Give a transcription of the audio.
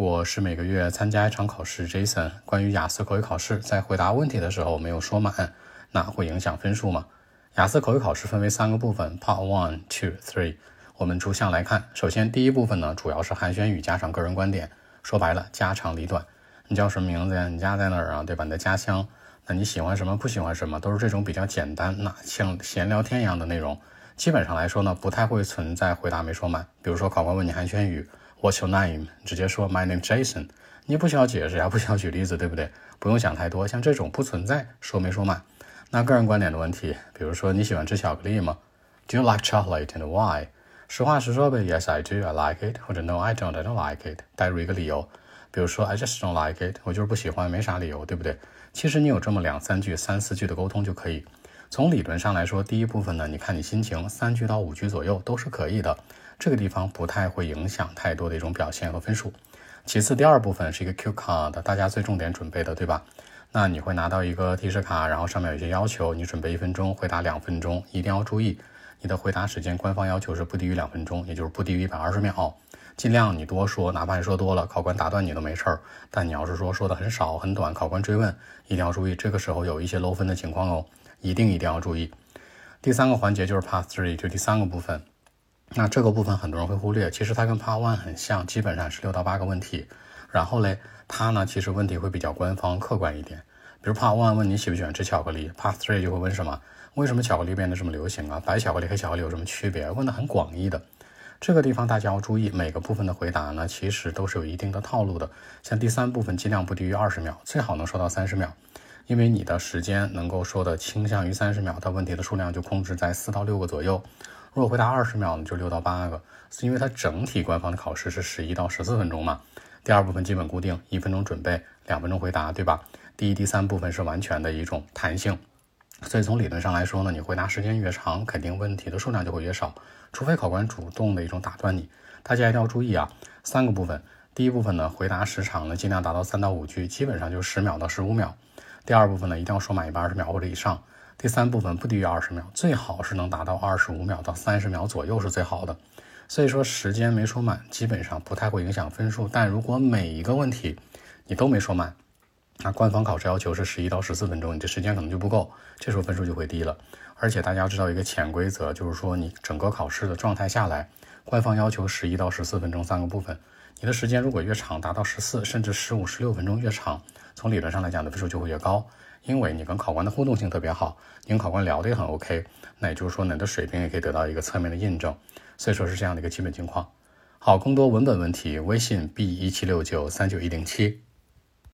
我是每个月参加一场考试，Jason。关于雅思口语考试，在回答问题的时候没有说满，那会影响分数吗？雅思口语考试分为三个部分，Part One、Two、Three。我们逐项来看。首先，第一部分呢，主要是寒暄语加上个人观点，说白了，家长里短。你叫什么名字呀？你家在哪儿啊？对吧？你的家乡？那你喜欢什么？不喜欢什么？都是这种比较简单，那像闲聊天一样的内容。基本上来说呢，不太会存在回答没说满。比如说，考官问你寒暄语。What's your name？直接说 My name Jason。你不需要解释呀，不需要举例子，对不对？不用想太多，像这种不存在说没说满。那个人观点的问题，比如说你喜欢吃巧克力吗？Do you like chocolate and why？实话实说呗，Yes I do, I like it。或者 No I don't, I don't like it。带入一个理由，比如说 I just don't like it，我就是不喜欢，没啥理由，对不对？其实你有这么两三句、三四句的沟通就可以。从理论上来说，第一部分呢，你看你心情，三句到五句左右都是可以的。这个地方不太会影响太多的一种表现和分数。其次，第二部分是一个 Q 卡的大家最重点准备的，对吧？那你会拿到一个提示卡，然后上面有一些要求，你准备一分钟，回答两分钟，一定要注意你的回答时间，官方要求是不低于两分钟，也就是不低于一百二十秒。尽量你多说，哪怕你说多了，考官打断你都没事儿。但你要是说说的很少很短，考官追问，一定要注意，这个时候有一些漏分的情况哦，一定一定要注意。第三个环节就是 Part Three，就第三个部分。那这个部分很多人会忽略，其实它跟 Part One 很像，基本上是六到八个问题。然后嘞，它呢其实问题会比较官方客观一点。比如 Part One 问你喜不喜欢吃巧克力，Part Three 就会问什么？为什么巧克力变得这么流行啊？白巧克力、和巧克力有什么区别？问的很广义的。这个地方大家要注意，每个部分的回答呢，其实都是有一定的套路的。像第三部分，尽量不低于二十秒，最好能说到三十秒，因为你的时间能够说的倾向于三十秒，它问题的数量就控制在四到六个左右。如果回答二十秒呢，就六到八个，是因为它整体官方的考试是十一到十四分钟嘛。第二部分基本固定，一分钟准备，两分钟回答，对吧？第一、第三部分是完全的一种弹性，所以从理论上来说呢，你回答时间越长，肯定问题的数量就会越少，除非考官主动的一种打断你。大家一定要注意啊，三个部分，第一部分呢，回答时长呢，尽量达到三到五句，基本上就十秒到十五秒。第二部分呢，一定要说满一百二十秒或者以上。第三部分不低于二十秒，最好是能达到二十五秒到三十秒左右是最好的。所以说时间没说满，基本上不太会影响分数。但如果每一个问题你都没说满，那官方考试要求是十一到十四分钟，你这时间可能就不够，这时候分数就会低了。而且大家要知道一个潜规则，就是说你整个考试的状态下来，官方要求十一到十四分钟三个部分，你的时间如果越长，达到十四甚至十五、十六分钟越长，从理论上来讲的分数就会越高。因为你跟考官的互动性特别好，你跟考官聊的也很 OK，那也就是说你的水平也可以得到一个侧面的印证，所以说是这样的一个基本情况。好，更多文本问题，微信 b 一七六九三九一零七。